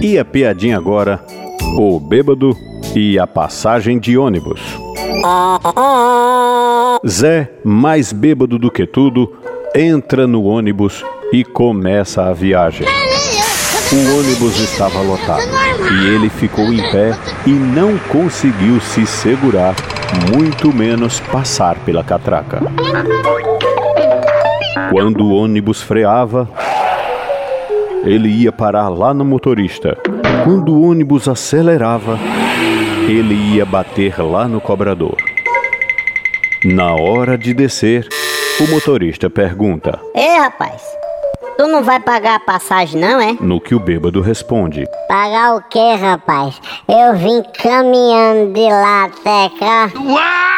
E a piadinha agora: o bêbado e a passagem de ônibus. Zé, mais bêbado do que tudo, entra no ônibus e começa a viagem. O ônibus estava lotado e ele ficou em pé e não conseguiu se segurar, muito menos passar pela catraca. Quando o ônibus freava, ele ia parar lá no motorista. Quando o ônibus acelerava, ele ia bater lá no cobrador. Na hora de descer, o motorista pergunta: Ei, rapaz, tu não vai pagar a passagem, não, é? No que o bêbado responde: Pagar o quê, rapaz? Eu vim caminhando de lá até cá. Uau!